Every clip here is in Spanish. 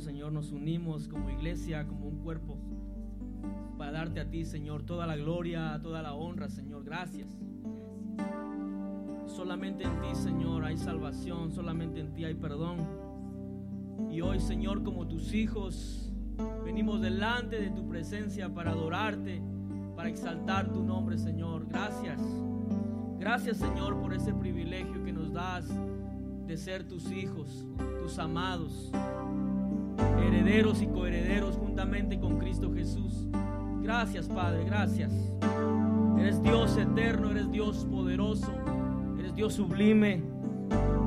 Señor, nos unimos como iglesia, como un cuerpo, para darte a ti, Señor, toda la gloria, toda la honra, Señor. Gracias. Solamente en ti, Señor, hay salvación, solamente en ti hay perdón. Y hoy, Señor, como tus hijos, venimos delante de tu presencia para adorarte, para exaltar tu nombre, Señor. Gracias. Gracias, Señor, por ese privilegio que nos das de ser tus hijos, tus amados, herederos y coherederos juntamente con Cristo Jesús. Gracias, Padre, gracias. Eres Dios eterno, eres Dios poderoso, eres Dios sublime.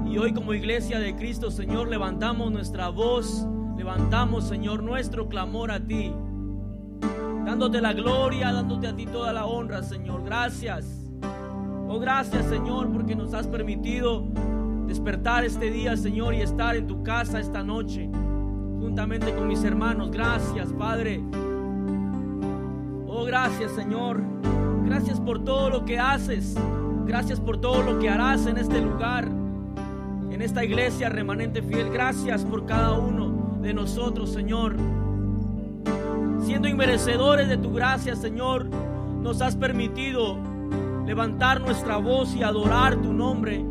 Y hoy como iglesia de Cristo, Señor, levantamos nuestra voz, levantamos, Señor, nuestro clamor a ti, dándote la gloria, dándote a ti toda la honra, Señor. Gracias. Oh, gracias, Señor, porque nos has permitido despertar este día, Señor, y estar en tu casa esta noche, juntamente con mis hermanos. Gracias, Padre. Oh, gracias, Señor. Gracias por todo lo que haces. Gracias por todo lo que harás en este lugar, en esta iglesia remanente fiel. Gracias por cada uno de nosotros, Señor. Siendo inmerecedores de tu gracia, Señor, nos has permitido levantar nuestra voz y adorar tu nombre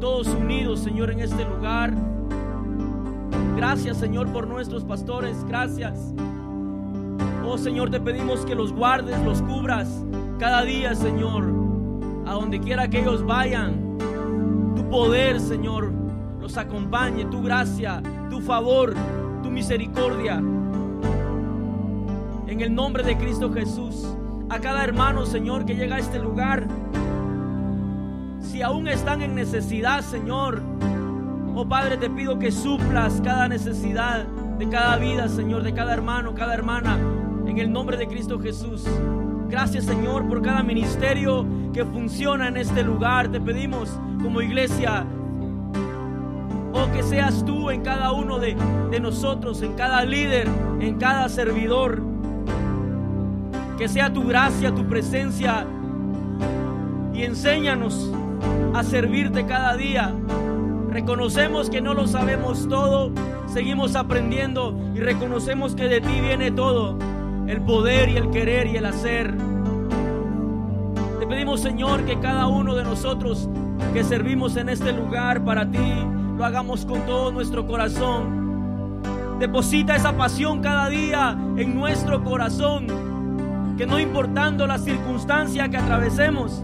todos unidos, Señor, en este lugar. Gracias, Señor, por nuestros pastores. Gracias. Oh, Señor, te pedimos que los guardes, los cubras cada día, Señor, a donde quiera que ellos vayan. Tu poder, Señor, los acompañe. Tu gracia, tu favor, tu misericordia. En el nombre de Cristo Jesús, a cada hermano, Señor, que llega a este lugar si aún están en necesidad, Señor, oh Padre, te pido que suplas cada necesidad de cada vida, Señor, de cada hermano, cada hermana, en el nombre de Cristo Jesús. Gracias, Señor, por cada ministerio que funciona en este lugar. Te pedimos como iglesia, oh, que seas tú en cada uno de, de nosotros, en cada líder, en cada servidor. Que sea tu gracia, tu presencia y enséñanos a servirte cada día. Reconocemos que no lo sabemos todo, seguimos aprendiendo y reconocemos que de ti viene todo, el poder y el querer y el hacer. Te pedimos Señor que cada uno de nosotros que servimos en este lugar para ti, lo hagamos con todo nuestro corazón. Deposita esa pasión cada día en nuestro corazón, que no importando la circunstancia que atravesemos,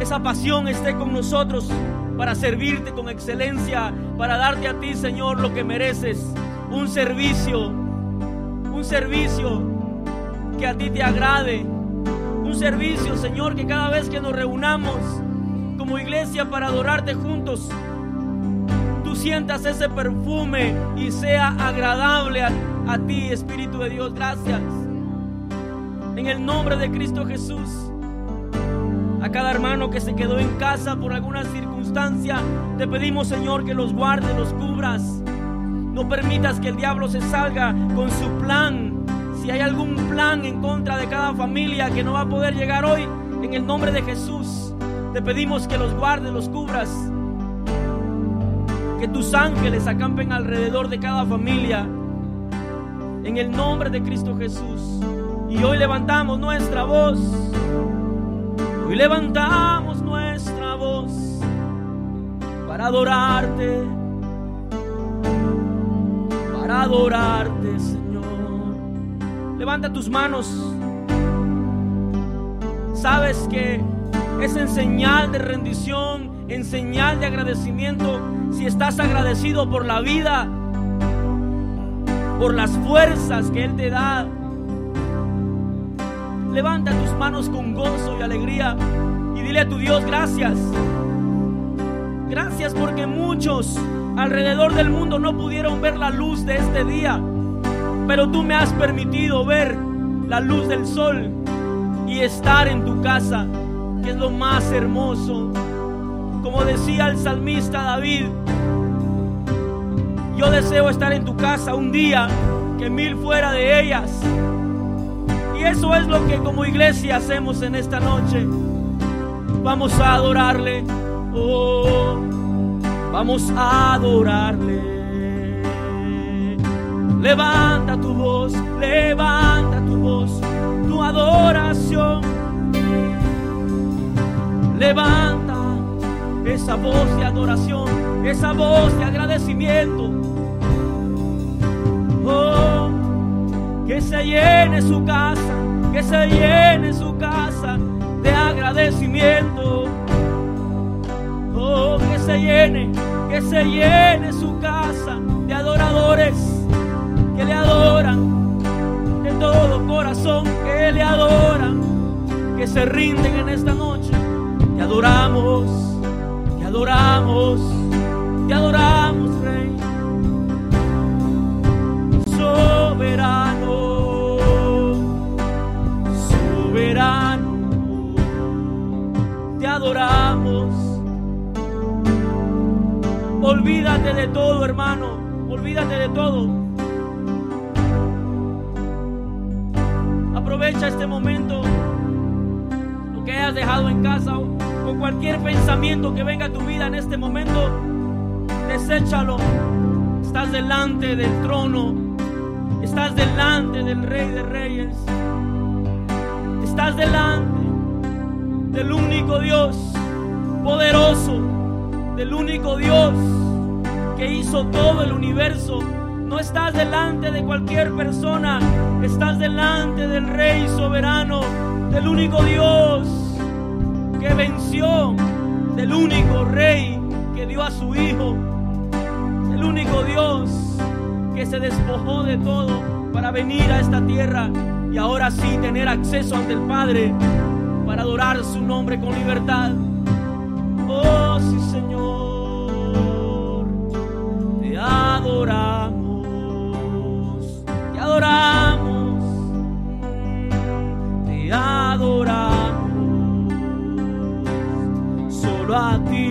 esa pasión esté con nosotros para servirte con excelencia, para darte a ti, Señor, lo que mereces. Un servicio, un servicio que a ti te agrade. Un servicio, Señor, que cada vez que nos reunamos como iglesia para adorarte juntos, tú sientas ese perfume y sea agradable a, a ti, Espíritu de Dios. Gracias. En el nombre de Cristo Jesús a cada hermano que se quedó en casa por alguna circunstancia. Te pedimos, Señor, que los guardes, los cubras. No permitas que el diablo se salga con su plan. Si hay algún plan en contra de cada familia que no va a poder llegar hoy, en el nombre de Jesús, te pedimos que los guardes, los cubras. Que tus ángeles acampen alrededor de cada familia. En el nombre de Cristo Jesús. Y hoy levantamos nuestra voz Hoy levantamos nuestra voz para adorarte, para adorarte, Señor. Levanta tus manos. Sabes que es en señal de rendición, en señal de agradecimiento. Si estás agradecido por la vida, por las fuerzas que Él te da, Levanta tus manos con gozo y alegría y dile a tu Dios gracias. Gracias porque muchos alrededor del mundo no pudieron ver la luz de este día, pero tú me has permitido ver la luz del sol y estar en tu casa, que es lo más hermoso. Como decía el salmista David, yo deseo estar en tu casa un día que mil fuera de ellas. Eso es lo que como iglesia hacemos en esta noche. Vamos a adorarle. Oh, vamos a adorarle. Levanta tu voz, levanta tu voz, tu adoración. Levanta esa voz de adoración, esa voz de agradecimiento. Oh, que se llene su casa, que se llene su casa de agradecimiento. Oh, que se llene, que se llene su casa de adoradores que le adoran de todo corazón, que le adoran, que se rinden en esta noche. Te adoramos, te adoramos, te adoramos, Rey. Soberano, te adoramos. Olvídate de todo, hermano. Olvídate de todo. Aprovecha este momento. Lo que hayas dejado en casa o, cualquier pensamiento que venga a tu vida en este momento, deséchalo. Estás delante del trono. Estás delante del Rey de Reyes. Estás delante del único Dios poderoso, del único Dios que hizo todo el universo. No estás delante de cualquier persona, estás delante del Rey soberano, del único Dios que venció, del único Rey que dio a su Hijo, del único Dios que se despojó de todo para venir a esta tierra y ahora sí tener acceso ante el Padre para adorar su nombre con libertad. Oh sí Señor, te adoramos, te adoramos, te adoramos, solo a ti,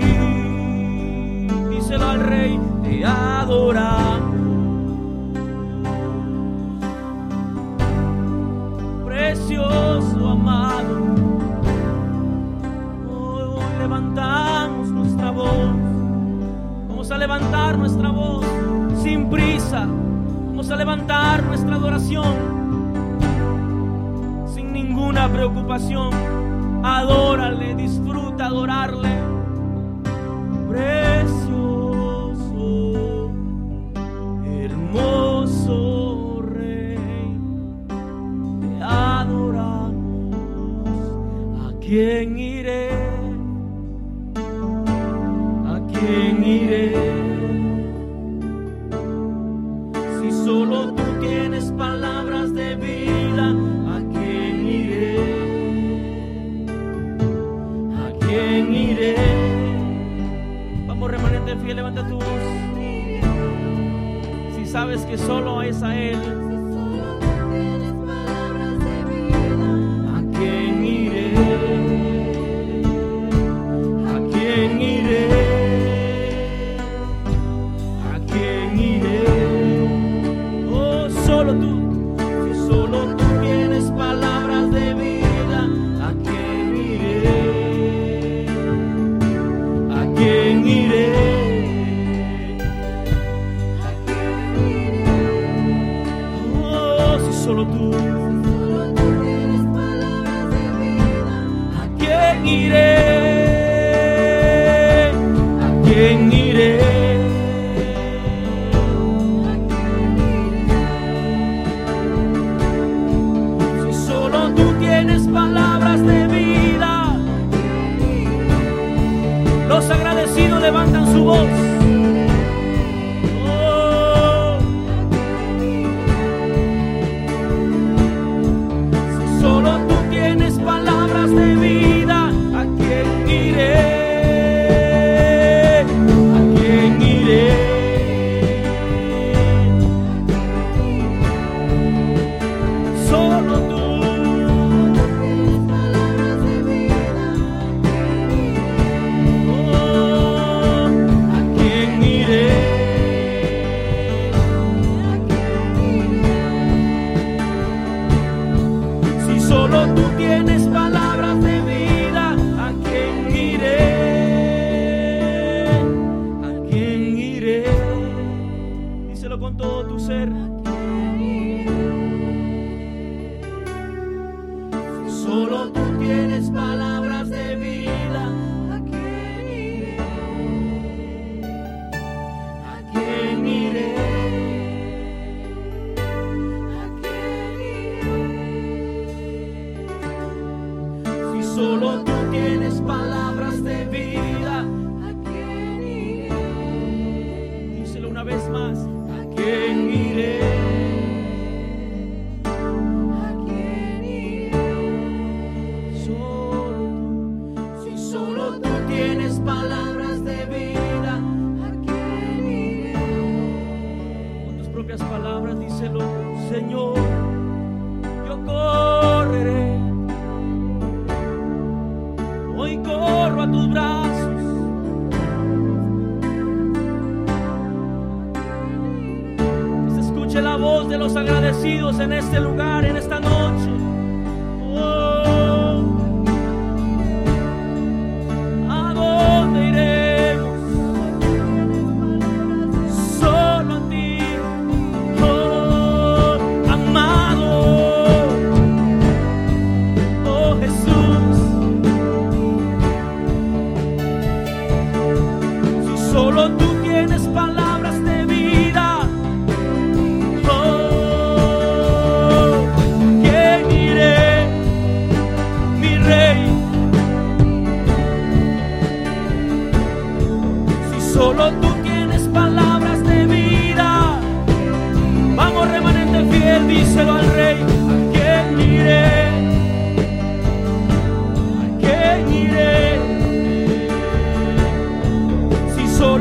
díselo al Rey, te adoramos. Vamos a levantar nuestra adoración sin ninguna preocupación. Adórale, disfruta adorarle. Precioso, hermoso Rey, te adoramos. ¿A quién sabes que solo es a Él, ¿a quién iré? ¿A quién iré? ¿A quién iré? Oh, solo tú, solo tú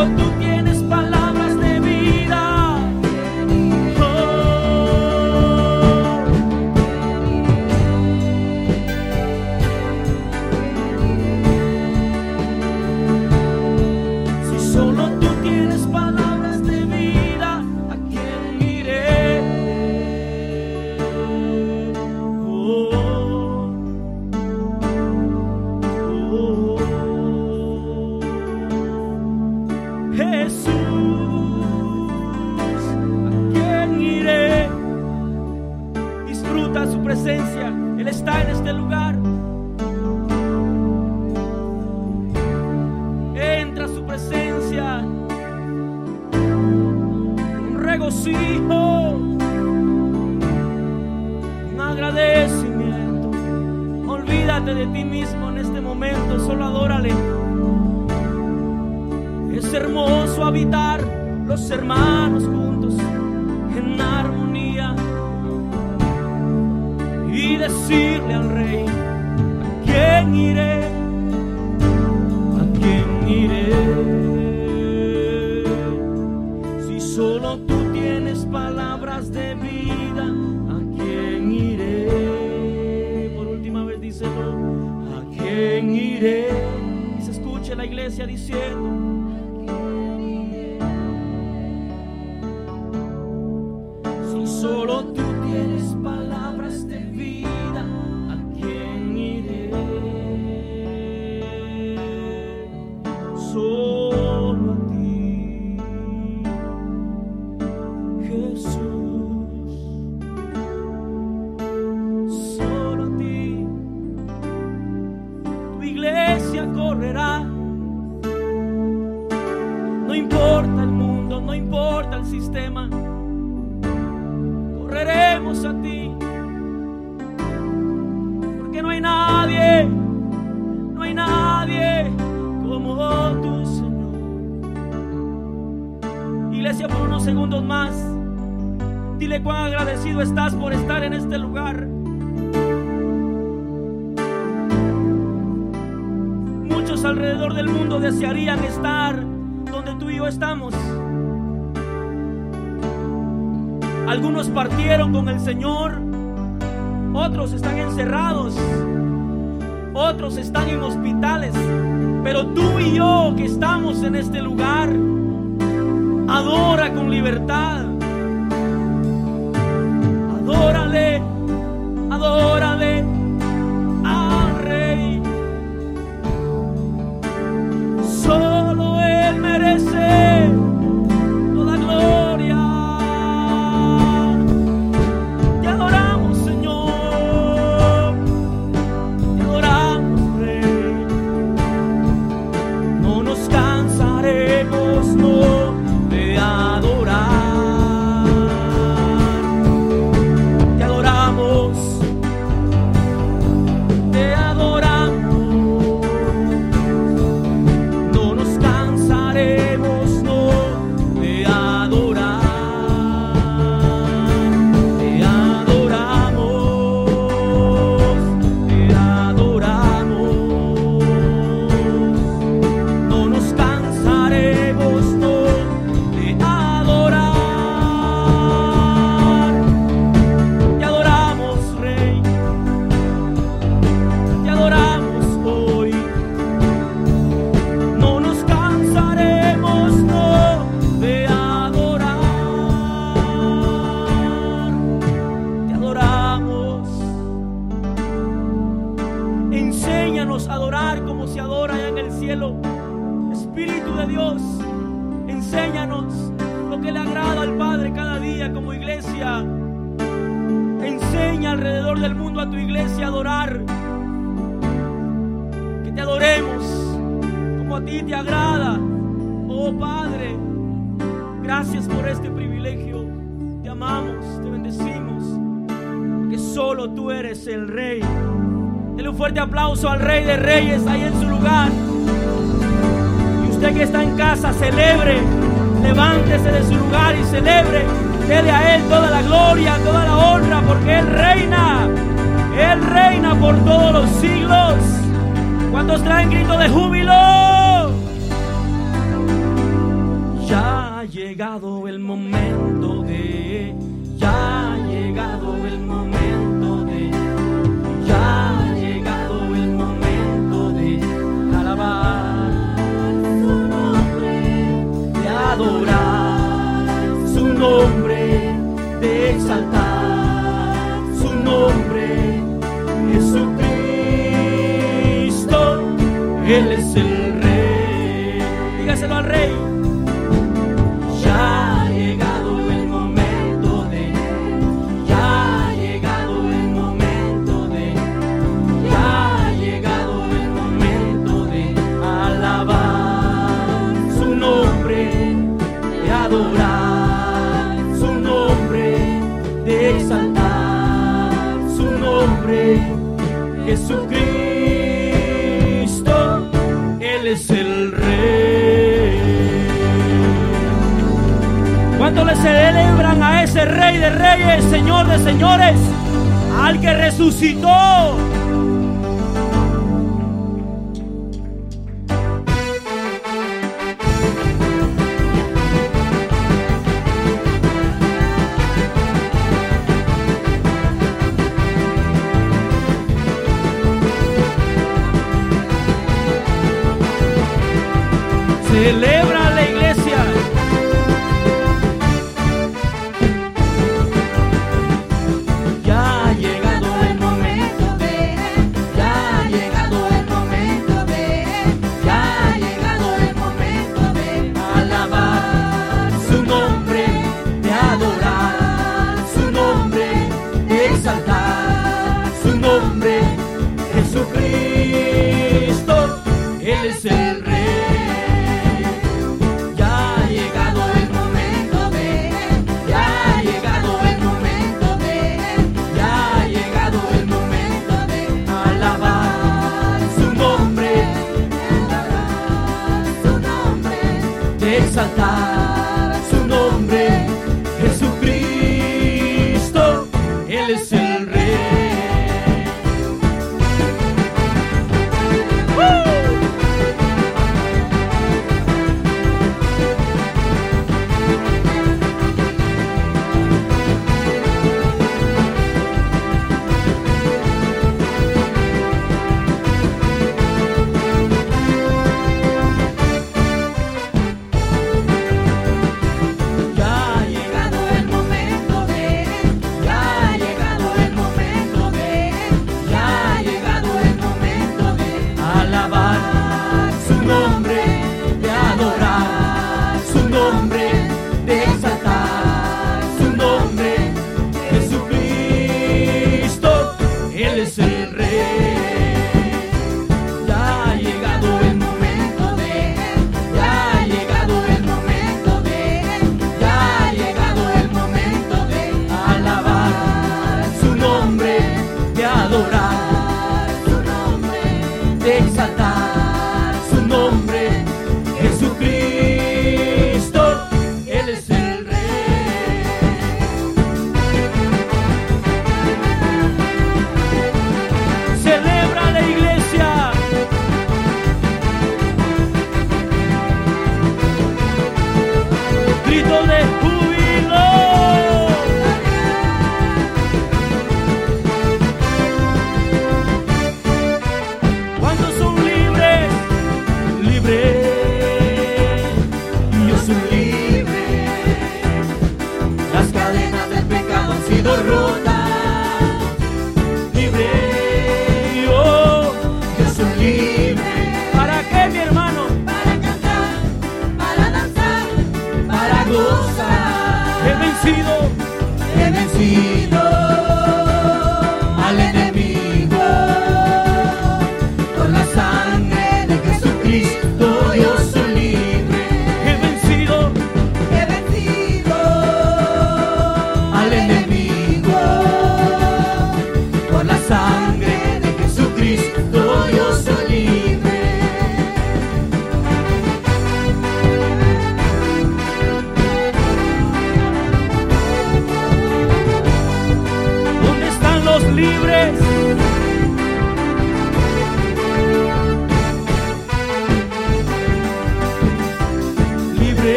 solo tú tienes. sou. Partieron con el Señor, otros están encerrados, otros están en hospitales, pero tú y yo que estamos en este lugar, adora con libertad.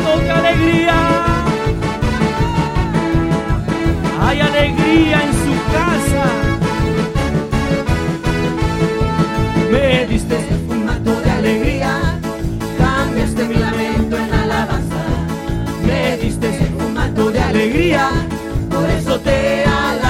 ánimo, qué alegría. Hay alegría en su casa. Me diste este un manto de alegría, cambiaste mi lamento en alabanza. Me diste este un manto de alegría, por eso te alabanza.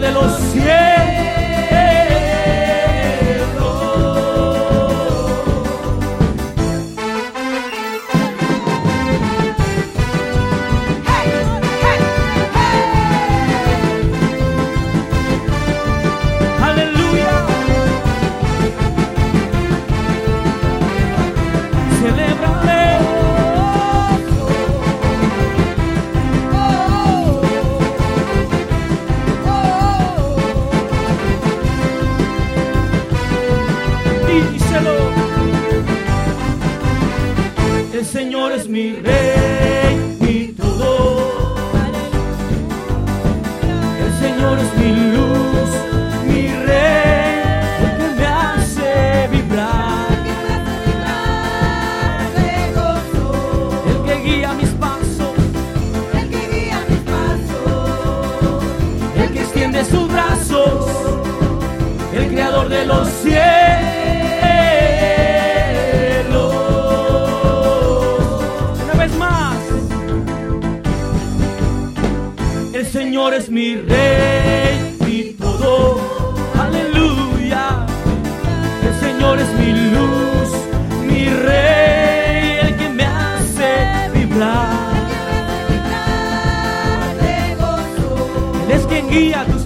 De los cielos. es quien guía tus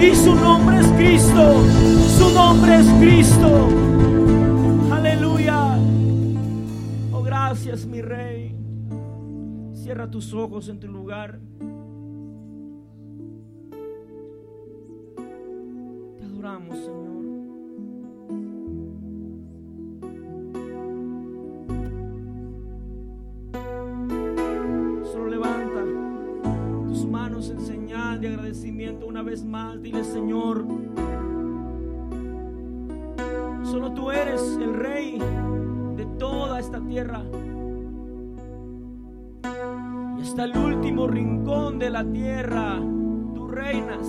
Y su nombre es Cristo. Su nombre es Cristo. Aleluya. Oh, gracias, mi Rey. Cierra tus ojos en tu lugar. Señor, solo tú eres el rey de toda esta tierra. Y hasta el último rincón de la tierra, tú reinas.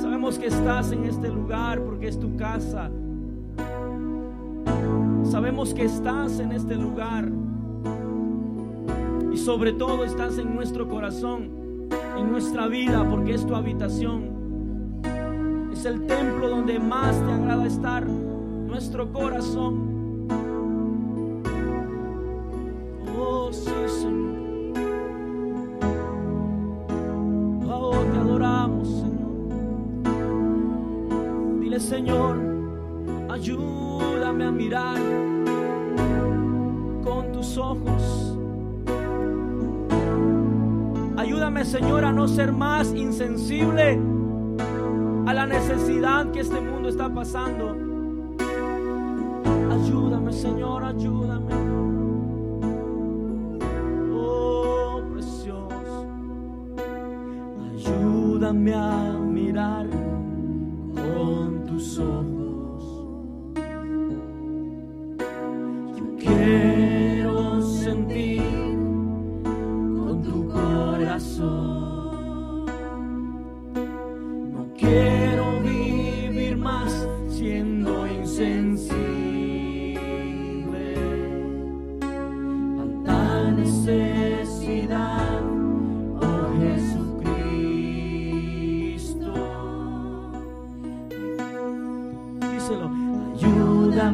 Sabemos que estás en este lugar porque es tu casa. Sabemos que estás en este lugar sobre todo estás en nuestro corazón, en nuestra vida, porque es tu habitación. Es el templo donde más te agrada estar, nuestro corazón. Ayúdame, Señor, a no ser más insensible a la necesidad que este mundo está pasando. Ayúdame, Señor, ayúdame.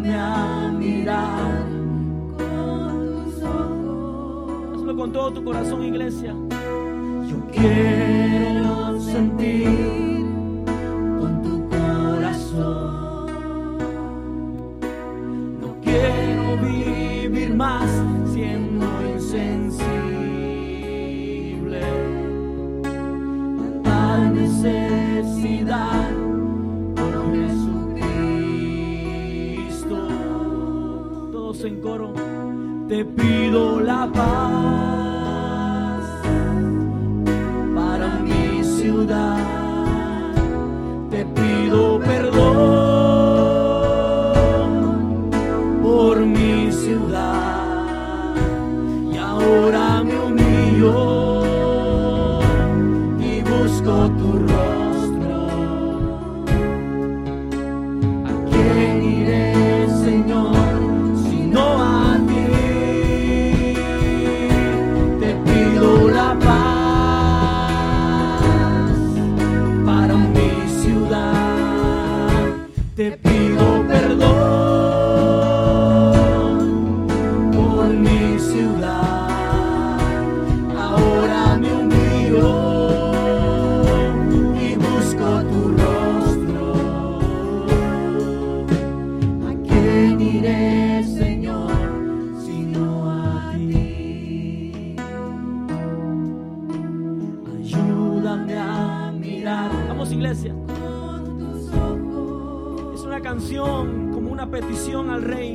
Ayúdame a mirar con tus ojos. Hazlo con todo tu corazón, iglesia. Yo quiero sentir. te pido la paz. Es una canción como una petición al rey.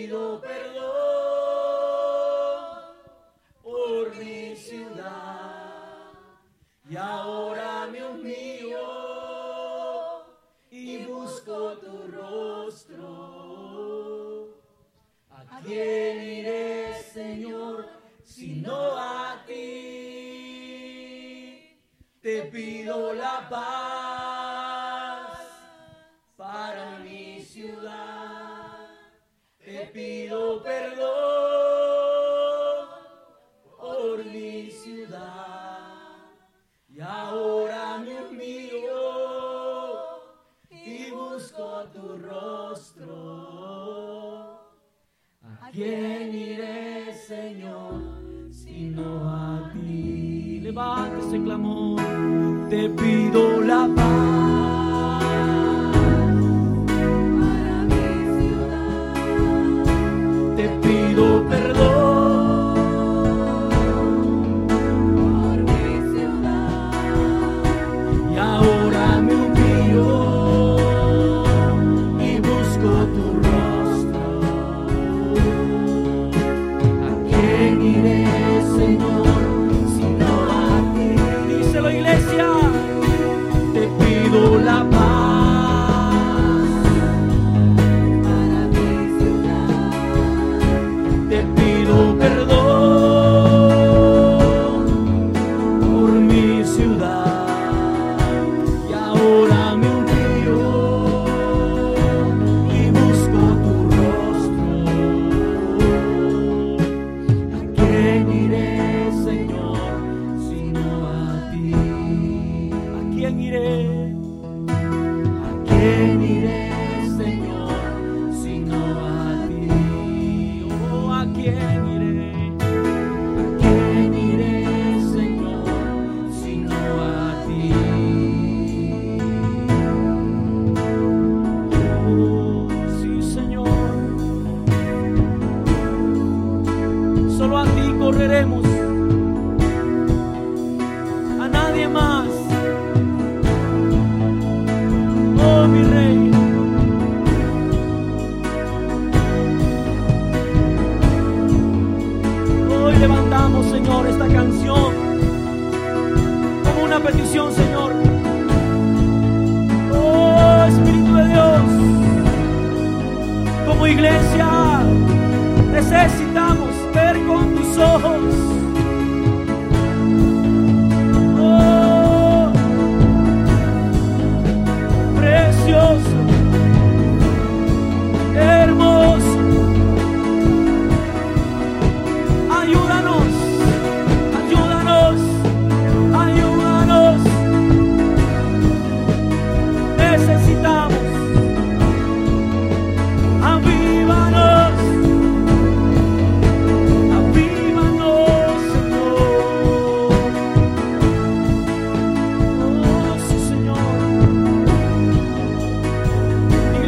pido perdón.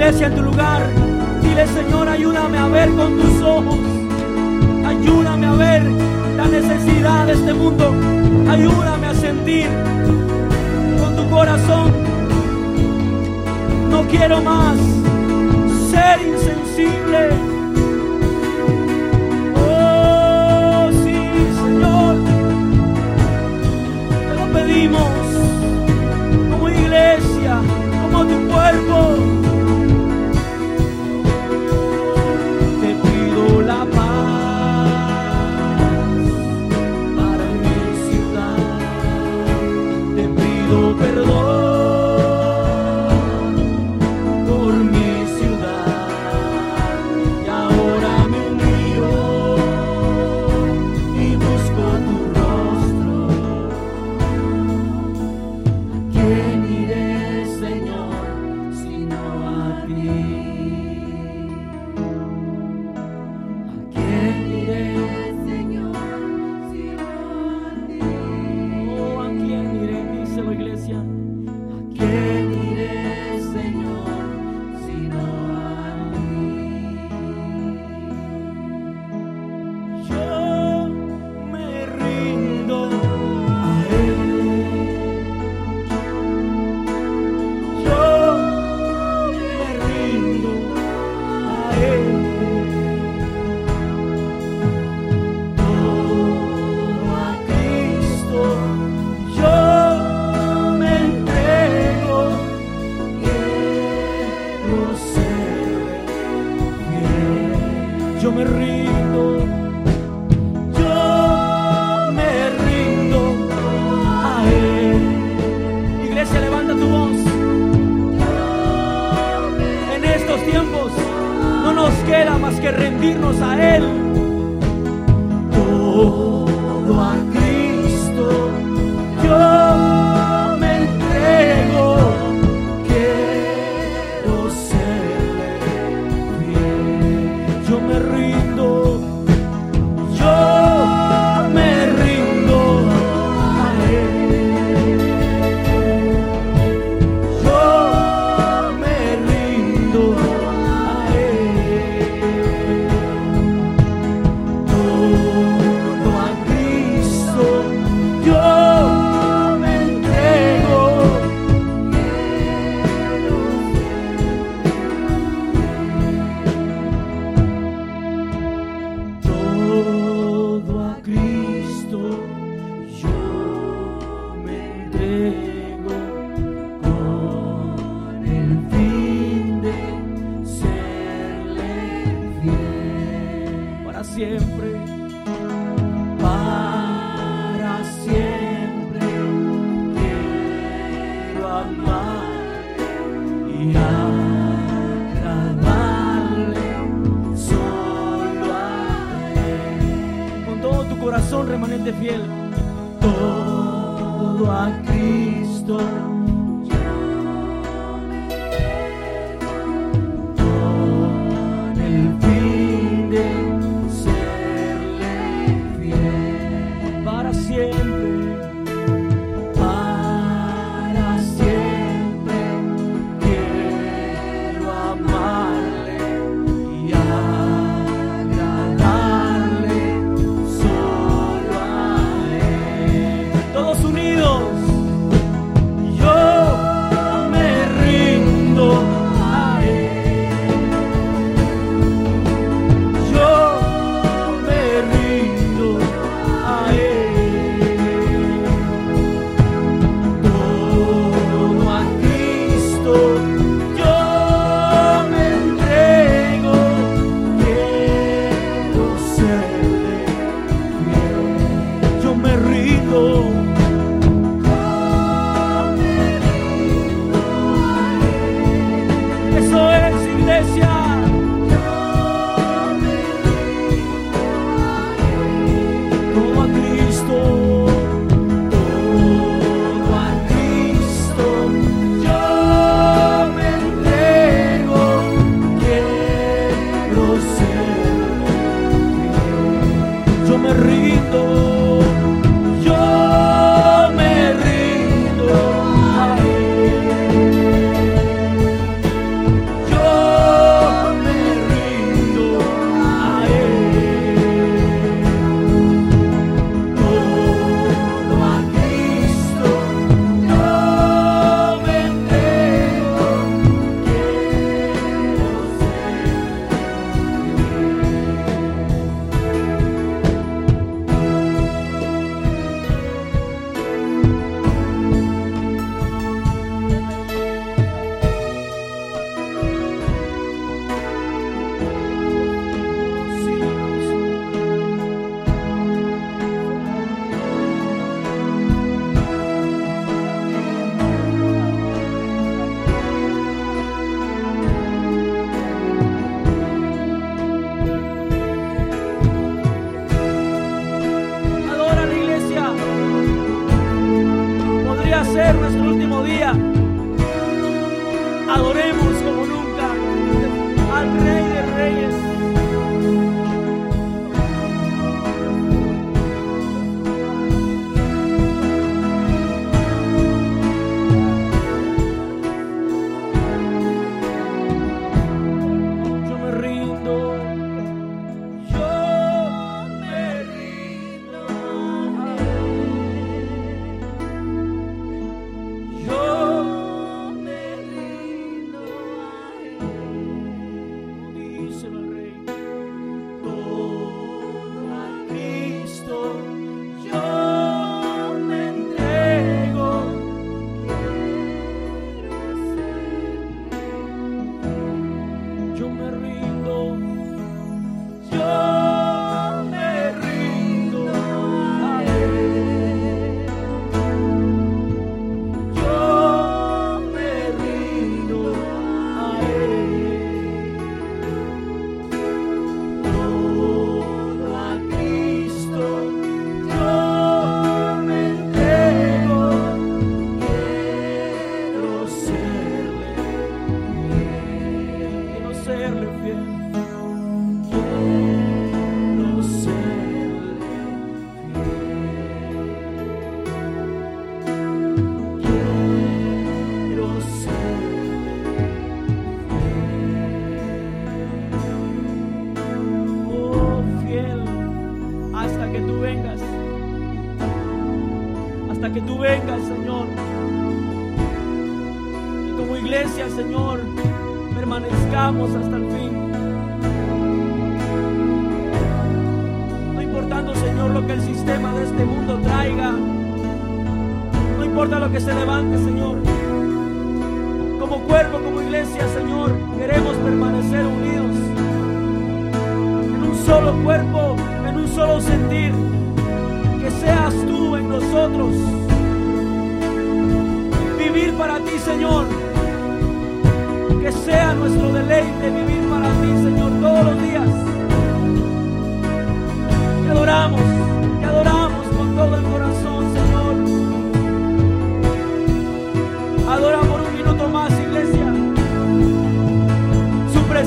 iglesia en tu lugar, dile Señor, ayúdame a ver con tus ojos. Ayúdame a ver la necesidad de este mundo. Ayúdame a sentir con tu corazón. No quiero más ser insensible. Oh, sí, Señor. Te lo pedimos como iglesia, como tu cuerpo. Todo a Cristo.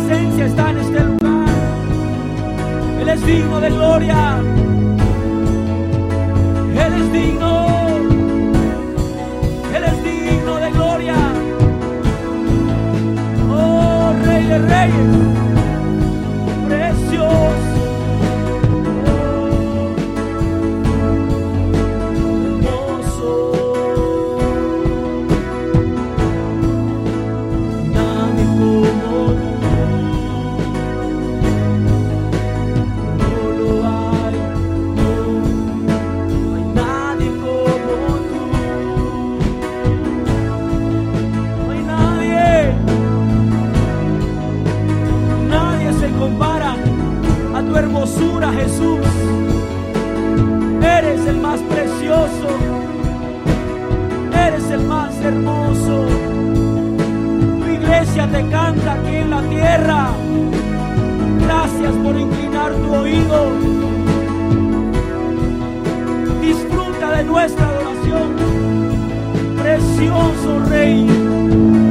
presencia está en este lugar. Él es digno de gloria. Él es digno. Él es digno de gloria. Oh, Rey de Reyes. Hermosura, Jesús. Eres el más precioso, eres el más hermoso. Tu iglesia te canta aquí en la tierra. Gracias por inclinar tu oído. Disfruta de nuestra adoración. Precioso Rey.